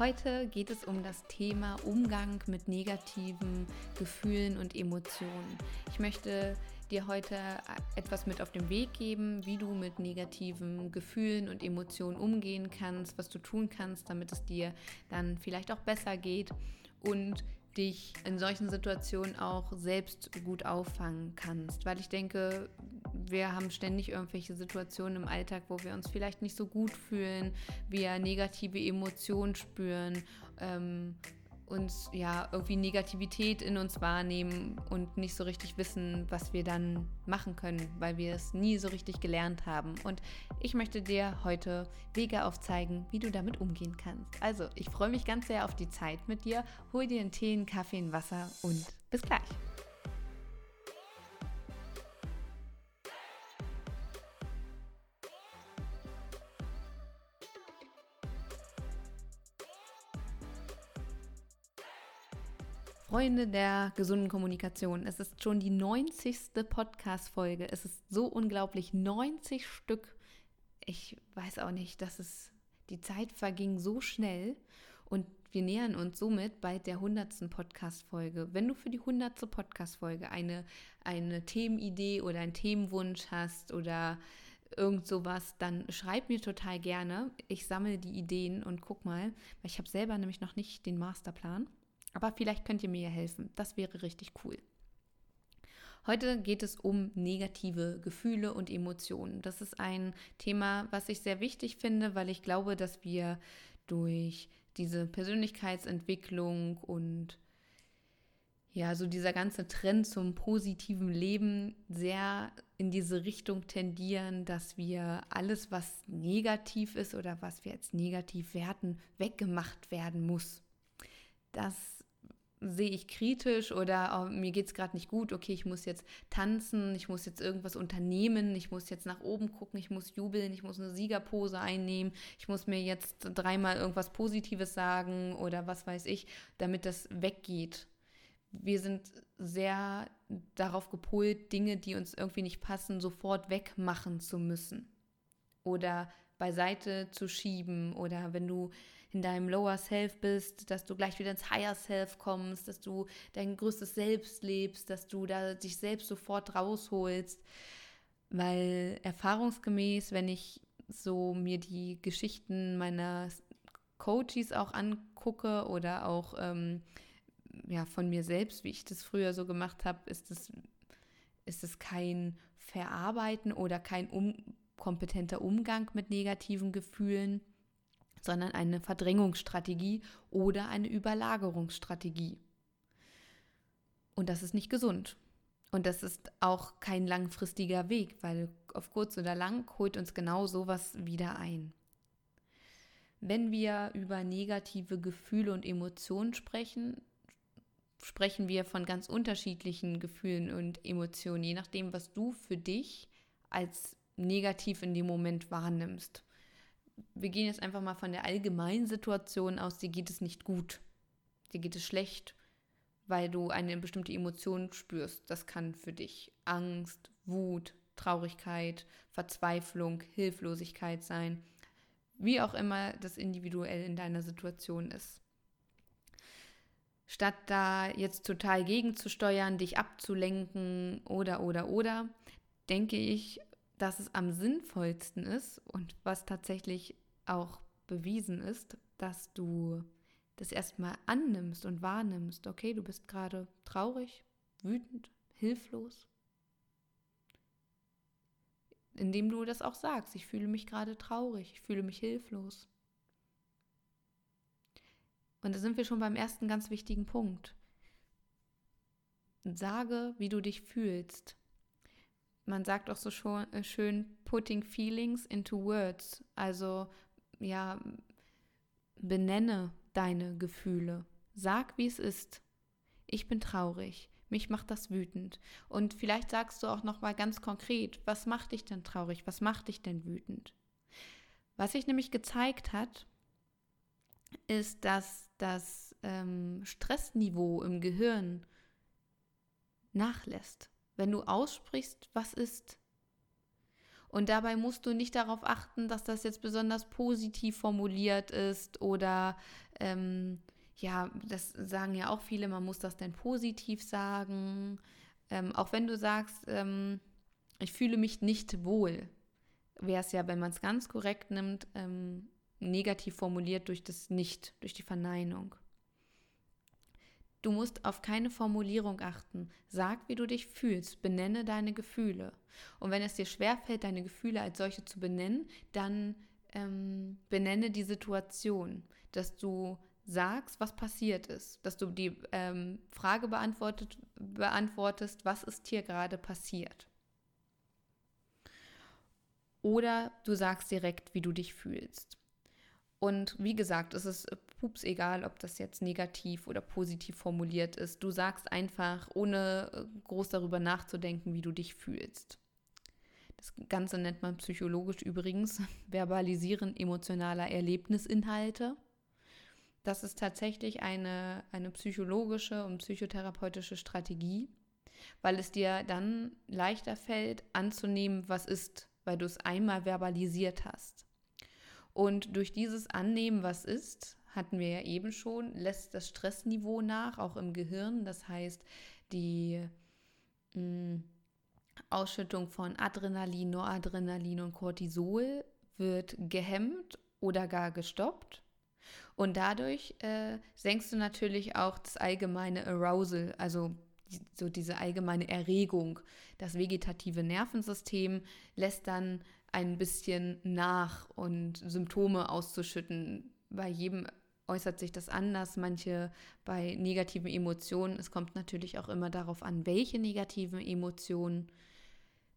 Heute geht es um das Thema Umgang mit negativen Gefühlen und Emotionen. Ich möchte dir heute etwas mit auf den Weg geben, wie du mit negativen Gefühlen und Emotionen umgehen kannst, was du tun kannst, damit es dir dann vielleicht auch besser geht und dich in solchen Situationen auch selbst gut auffangen kannst. Weil ich denke, wir haben ständig irgendwelche Situationen im Alltag, wo wir uns vielleicht nicht so gut fühlen, wir negative Emotionen spüren ähm, uns ja irgendwie Negativität in uns wahrnehmen und nicht so richtig wissen, was wir dann machen können, weil wir es nie so richtig gelernt haben. Und ich möchte dir heute Wege aufzeigen, wie du damit umgehen kannst. Also, ich freue mich ganz sehr auf die Zeit mit dir. Hol dir einen Tee, einen Kaffee, ein Wasser und bis gleich. Freunde der gesunden Kommunikation. Es ist schon die 90. Podcast-Folge. Es ist so unglaublich. 90 Stück. Ich weiß auch nicht, dass es. Die Zeit verging so schnell und wir nähern uns somit bald der 100. Podcast-Folge. Wenn du für die 100. Podcast-Folge eine, eine Themenidee oder einen Themenwunsch hast oder irgend sowas, dann schreib mir total gerne. Ich sammle die Ideen und guck mal, weil ich habe selber nämlich noch nicht den Masterplan. Aber vielleicht könnt ihr mir ja helfen. Das wäre richtig cool. Heute geht es um negative Gefühle und Emotionen. Das ist ein Thema, was ich sehr wichtig finde, weil ich glaube, dass wir durch diese Persönlichkeitsentwicklung und ja, so dieser ganze Trend zum positiven Leben sehr in diese Richtung tendieren, dass wir alles, was negativ ist oder was wir als negativ werten, weggemacht werden muss. Das sehe ich kritisch oder oh, mir geht es gerade nicht gut, okay, ich muss jetzt tanzen, ich muss jetzt irgendwas unternehmen, ich muss jetzt nach oben gucken, ich muss jubeln, ich muss eine Siegerpose einnehmen, ich muss mir jetzt dreimal irgendwas Positives sagen oder was weiß ich, damit das weggeht. Wir sind sehr darauf gepolt, Dinge, die uns irgendwie nicht passen, sofort wegmachen zu müssen oder beiseite zu schieben oder wenn du in deinem Lower Self bist, dass du gleich wieder ins Higher Self kommst, dass du dein größtes Selbst lebst, dass du da dich selbst sofort rausholst. Weil erfahrungsgemäß, wenn ich so mir die Geschichten meiner Coaches auch angucke oder auch ähm, ja, von mir selbst, wie ich das früher so gemacht habe, ist es, ist es kein Verarbeiten oder kein um, kompetenter Umgang mit negativen Gefühlen, sondern eine Verdrängungsstrategie oder eine Überlagerungsstrategie. Und das ist nicht gesund. Und das ist auch kein langfristiger Weg, weil auf kurz oder lang holt uns genau sowas wieder ein. Wenn wir über negative Gefühle und Emotionen sprechen, sprechen wir von ganz unterschiedlichen Gefühlen und Emotionen, je nachdem, was du für dich als negativ in dem Moment wahrnimmst wir gehen jetzt einfach mal von der allgemeinen Situation aus, dir geht es nicht gut. Dir geht es schlecht, weil du eine bestimmte Emotion spürst. Das kann für dich Angst, Wut, Traurigkeit, Verzweiflung, Hilflosigkeit sein. Wie auch immer das individuell in deiner Situation ist. Statt da jetzt total gegenzusteuern, dich abzulenken oder, oder, oder, denke ich, dass es am sinnvollsten ist und was tatsächlich auch bewiesen ist, dass du das erstmal annimmst und wahrnimmst, okay, du bist gerade traurig, wütend, hilflos. Indem du das auch sagst, ich fühle mich gerade traurig, ich fühle mich hilflos. Und da sind wir schon beim ersten ganz wichtigen Punkt. Sage, wie du dich fühlst man sagt auch so schon, äh, schön, putting feelings into words. Also, ja, benenne deine Gefühle. Sag, wie es ist. Ich bin traurig. mich macht das wütend. Und vielleicht sagst du auch noch mal ganz konkret, was macht dich denn traurig? Was macht dich denn wütend? Was sich nämlich gezeigt hat, ist, dass das ähm, Stressniveau im Gehirn nachlässt, wenn du aussprichst, was ist. Und dabei musst du nicht darauf achten, dass das jetzt besonders positiv formuliert ist oder ähm, ja, das sagen ja auch viele, man muss das denn positiv sagen. Ähm, auch wenn du sagst, ähm, ich fühle mich nicht wohl, wäre es ja, wenn man es ganz korrekt nimmt, ähm, negativ formuliert durch das Nicht, durch die Verneinung. Du musst auf keine Formulierung achten. Sag, wie du dich fühlst. Benenne deine Gefühle. Und wenn es dir schwerfällt, deine Gefühle als solche zu benennen, dann ähm, benenne die Situation, dass du sagst, was passiert ist, dass du die ähm, Frage beantwortest, was ist hier gerade passiert. Oder du sagst direkt, wie du dich fühlst. Und wie gesagt, es ist pups egal, ob das jetzt negativ oder positiv formuliert ist. Du sagst einfach, ohne äh, groß darüber nachzudenken, wie du dich fühlst. Das Ganze nennt man psychologisch übrigens Verbalisieren emotionaler Erlebnisinhalte. Das ist tatsächlich eine, eine psychologische und psychotherapeutische Strategie, weil es dir dann leichter fällt, anzunehmen, was ist, weil du es einmal verbalisiert hast. Und durch dieses Annehmen, was ist, hatten wir ja eben schon, lässt das Stressniveau nach, auch im Gehirn. Das heißt, die mh, mm, Ausschüttung von Adrenalin, Noradrenalin und Cortisol wird gehemmt oder gar gestoppt. Und dadurch äh, senkst du natürlich auch das allgemeine Arousal, also so diese allgemeine Erregung. Das vegetative Nervensystem lässt dann ein bisschen nach und Symptome auszuschütten. Bei jedem äußert sich das anders, manche bei negativen Emotionen. Es kommt natürlich auch immer darauf an, welche negativen Emotionen.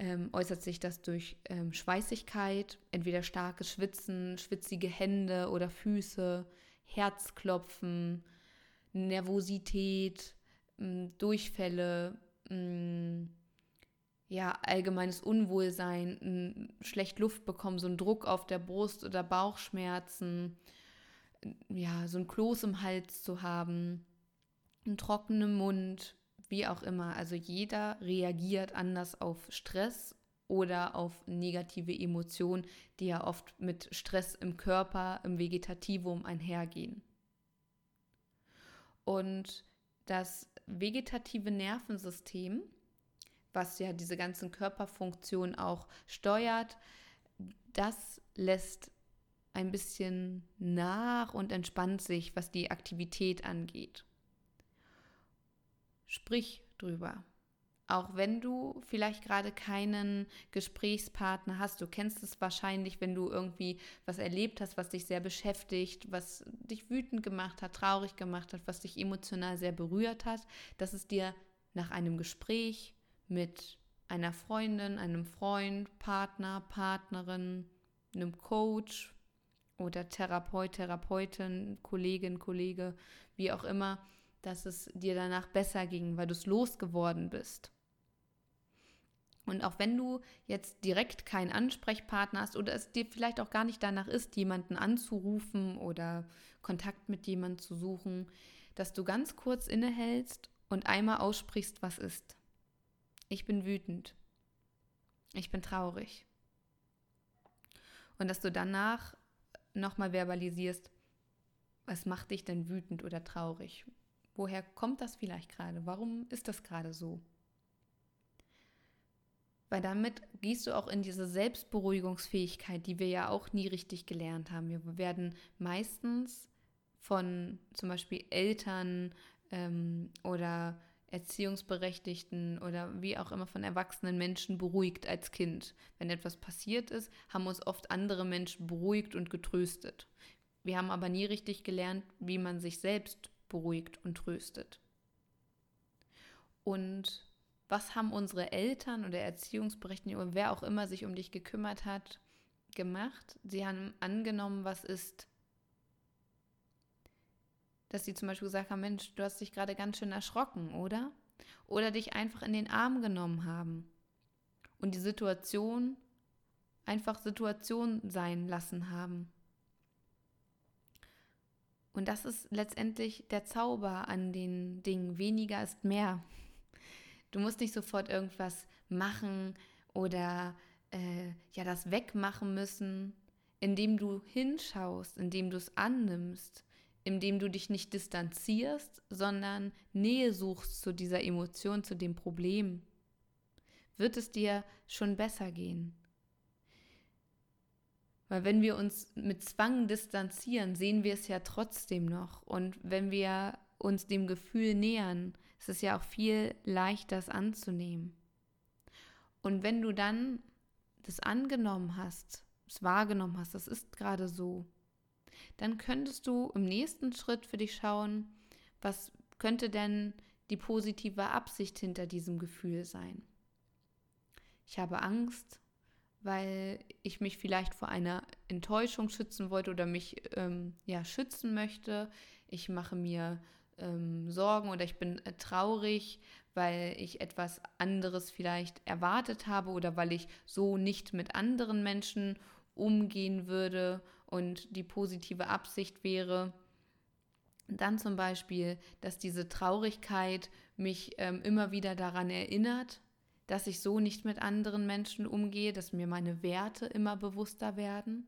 Ähm, äußert sich das durch ähm, Schweißigkeit, entweder starkes Schwitzen, schwitzige Hände oder Füße, Herzklopfen, Nervosität, Durchfälle, mh, ja, allgemeines Unwohlsein, schlecht Luft bekommen, so ein Druck auf der Brust oder Bauchschmerzen, ja, so ein Kloß im Hals zu haben, einen trockenen Mund, wie auch immer. Also jeder reagiert anders auf Stress oder auf negative Emotionen, die ja oft mit Stress im Körper, im Vegetativum einhergehen. Und das vegetative Nervensystem was ja diese ganzen Körperfunktionen auch steuert, das lässt ein bisschen nach und entspannt sich, was die Aktivität angeht. Sprich drüber. Auch wenn du vielleicht gerade keinen Gesprächspartner hast, du kennst es wahrscheinlich, wenn du irgendwie was erlebt hast, was dich sehr beschäftigt, was dich wütend gemacht hat, traurig gemacht hat, was dich emotional sehr berührt hat, dass es dir nach einem Gespräch mit einer Freundin, einem Freund, Partner, Partnerin, einem Coach oder Therapeut, Therapeutin, Kollegin, Kollege, wie auch immer, dass es dir danach besser ging, weil du es losgeworden bist. Und auch wenn du jetzt direkt keinen Ansprechpartner hast oder es dir vielleicht auch gar nicht danach ist, jemanden anzurufen oder Kontakt mit jemandem zu suchen, dass du ganz kurz innehältst und einmal aussprichst, was ist. Ich bin wütend. Ich bin traurig. Und dass du danach nochmal verbalisierst, was macht dich denn wütend oder traurig? Woher kommt das vielleicht gerade? Warum ist das gerade so? Weil damit gehst du auch in diese Selbstberuhigungsfähigkeit, die wir ja auch nie richtig gelernt haben. Wir werden meistens von zum Beispiel Eltern ähm, oder Erziehungsberechtigten oder wie auch immer von erwachsenen Menschen beruhigt als Kind. Wenn etwas passiert ist, haben uns oft andere Menschen beruhigt und getröstet. Wir haben aber nie richtig gelernt, wie man sich selbst beruhigt und tröstet. Und was haben unsere Eltern oder Erziehungsberechtigten oder wer auch immer sich um dich gekümmert hat, gemacht? Sie haben angenommen, was ist dass sie zum Beispiel gesagt haben, Mensch, du hast dich gerade ganz schön erschrocken, oder? oder dich einfach in den Arm genommen haben und die Situation einfach Situation sein lassen haben. Und das ist letztendlich der Zauber an den Dingen. Weniger ist mehr. Du musst nicht sofort irgendwas machen oder äh, ja das wegmachen müssen, indem du hinschaust, indem du es annimmst, indem du dich nicht distanzierst, sondern Nähe suchst zu dieser Emotion, zu dem Problem, wird es dir schon besser gehen. Weil wenn wir uns mit Zwang distanzieren, sehen wir es ja trotzdem noch. Und wenn wir uns dem Gefühl nähern, ist es ja auch viel leichter, es anzunehmen. Und wenn du dann das angenommen hast, es wahrgenommen hast, das ist gerade so, dann könntest du im nächsten Schritt für dich schauen, was könnte denn die positive Absicht hinter diesem Gefühl sein. Ich habe Angst, weil ich mich vielleicht vor einer Enttäuschung schützen wollte oder mich ähm, ja schützen möchte. Ich mache mir ähm, Sorgen oder ich bin äh, traurig, weil ich etwas anderes vielleicht erwartet habe oder weil ich so nicht mit anderen Menschen umgehen würde und die positive Absicht wäre, dann zum Beispiel, dass diese Traurigkeit mich ähm, immer wieder daran erinnert, dass ich so nicht mit anderen Menschen umgehe, dass mir meine Werte immer bewusster werden.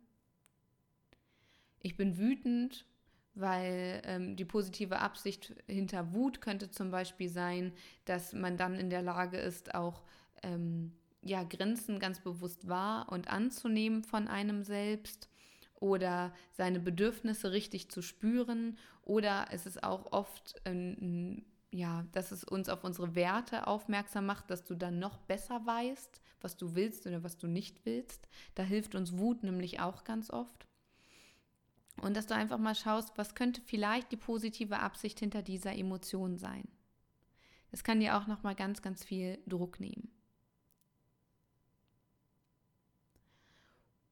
Ich bin wütend, weil ähm, die positive Absicht hinter Wut könnte zum Beispiel sein, dass man dann in der Lage ist, auch ähm, ja, Grenzen ganz bewusst wahr und anzunehmen von einem selbst oder seine Bedürfnisse richtig zu spüren oder es ist auch oft ähm, ja, dass es uns auf unsere Werte aufmerksam macht, dass du dann noch besser weißt, was du willst oder was du nicht willst. Da hilft uns Wut nämlich auch ganz oft. Und dass du einfach mal schaust, was könnte vielleicht die positive Absicht hinter dieser Emotion sein. Das kann dir auch noch mal ganz ganz viel Druck nehmen.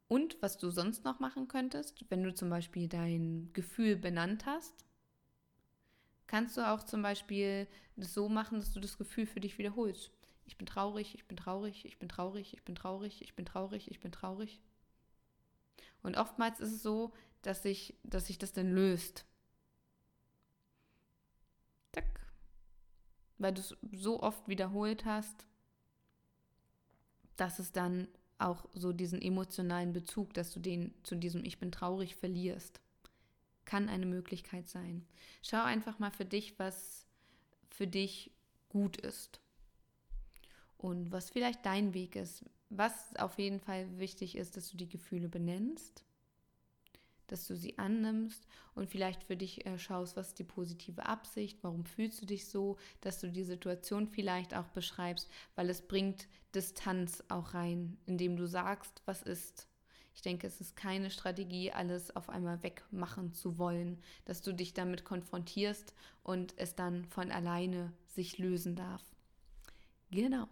Und was du sonst noch machen könntest, wenn du zum Beispiel dein Gefühl benannt hast, kannst du auch zum Beispiel das so machen, dass du das Gefühl für dich wiederholst. Ich bin traurig, ich bin traurig, ich bin traurig, ich bin traurig, ich bin traurig, ich bin traurig. Und oftmals ist es so, dass sich, dass sich das dann löst. Tack. Weil du es so oft wiederholt hast, dass es dann auch so diesen emotionalen Bezug, dass du den zu diesem Ich bin traurig verlierst. Kann eine Möglichkeit sein. Schau einfach mal für dich, was für dich gut ist. Und was vielleicht dein Weg ist. Was auf jeden Fall wichtig ist, dass du die Gefühle benennst dass du sie annimmst und vielleicht für dich äh, schaust, was ist die positive Absicht, warum fühlst du dich so, dass du die Situation vielleicht auch beschreibst, weil es bringt Distanz auch rein, indem du sagst, was ist. Ich denke, es ist keine Strategie, alles auf einmal wegmachen zu wollen, dass du dich damit konfrontierst und es dann von alleine sich lösen darf. Genau.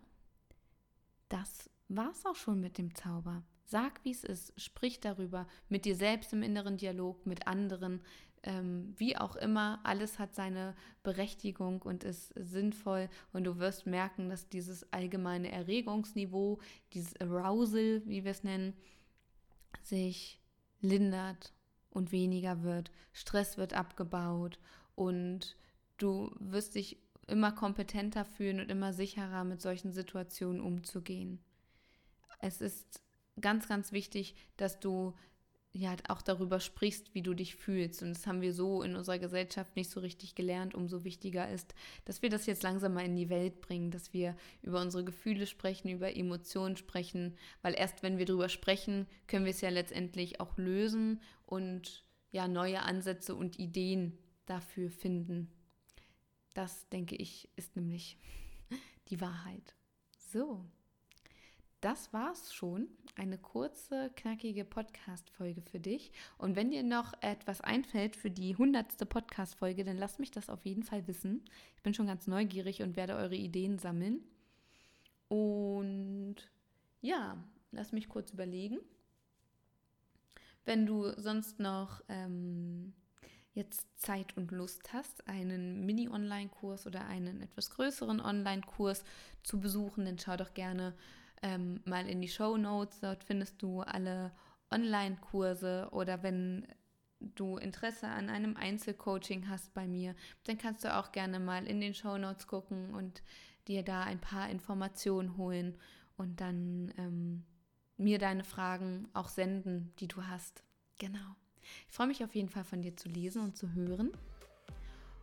Das war's auch schon mit dem Zauber. Sag, wie es ist, sprich darüber mit dir selbst im inneren Dialog, mit anderen, ähm, wie auch immer. Alles hat seine Berechtigung und ist sinnvoll und du wirst merken, dass dieses allgemeine Erregungsniveau, dieses Arousal, wie wir es nennen, sich lindert und weniger wird. Stress wird abgebaut und du wirst dich immer kompetenter fühlen und immer sicherer mit solchen Situationen umzugehen. Es ist ganz, ganz wichtig, dass du ja auch darüber sprichst, wie du dich fühlst. Und das haben wir so in unserer Gesellschaft nicht so richtig gelernt. Umso wichtiger ist, dass wir das jetzt langsam mal in die Welt bringen, dass wir über unsere Gefühle sprechen, über Emotionen sprechen, weil erst wenn wir darüber sprechen, können wir es ja letztendlich auch lösen und ja neue Ansätze und Ideen dafür finden. Das denke ich ist nämlich die Wahrheit. So das war's schon. Eine kurze, knackige Podcast-Folge für dich. Und wenn dir noch etwas einfällt für die hundertste Podcast-Folge, dann lass mich das auf jeden Fall wissen. Ich bin schon ganz neugierig und werde eure Ideen sammeln. Und ja, lass mich kurz überlegen. Wenn du sonst noch ähm, jetzt Zeit und Lust hast, einen Mini-Online-Kurs oder einen etwas größeren Online-Kurs zu besuchen, dann schau doch gerne ähm, mal in die Show Notes. Dort findest du alle Online-Kurse oder wenn du Interesse an einem Einzelcoaching hast bei mir, dann kannst du auch gerne mal in den Show Notes gucken und dir da ein paar Informationen holen und dann ähm, mir deine Fragen auch senden, die du hast. Genau. Ich freue mich auf jeden Fall von dir zu lesen und zu hören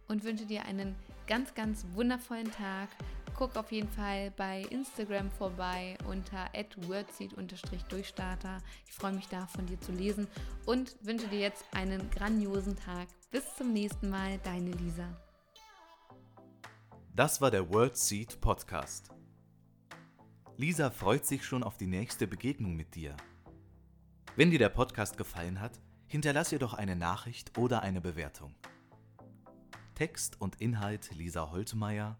und wünsche dir einen ganz, ganz wundervollen Tag. Guck auf jeden Fall bei Instagram vorbei unter wordseed-durchstarter. Ich freue mich da von dir zu lesen und wünsche dir jetzt einen grandiosen Tag. Bis zum nächsten Mal, deine Lisa. Das war der WordSeed Podcast. Lisa freut sich schon auf die nächste Begegnung mit dir. Wenn dir der Podcast gefallen hat, hinterlass ihr doch eine Nachricht oder eine Bewertung. Text und Inhalt Lisa Holtmeier,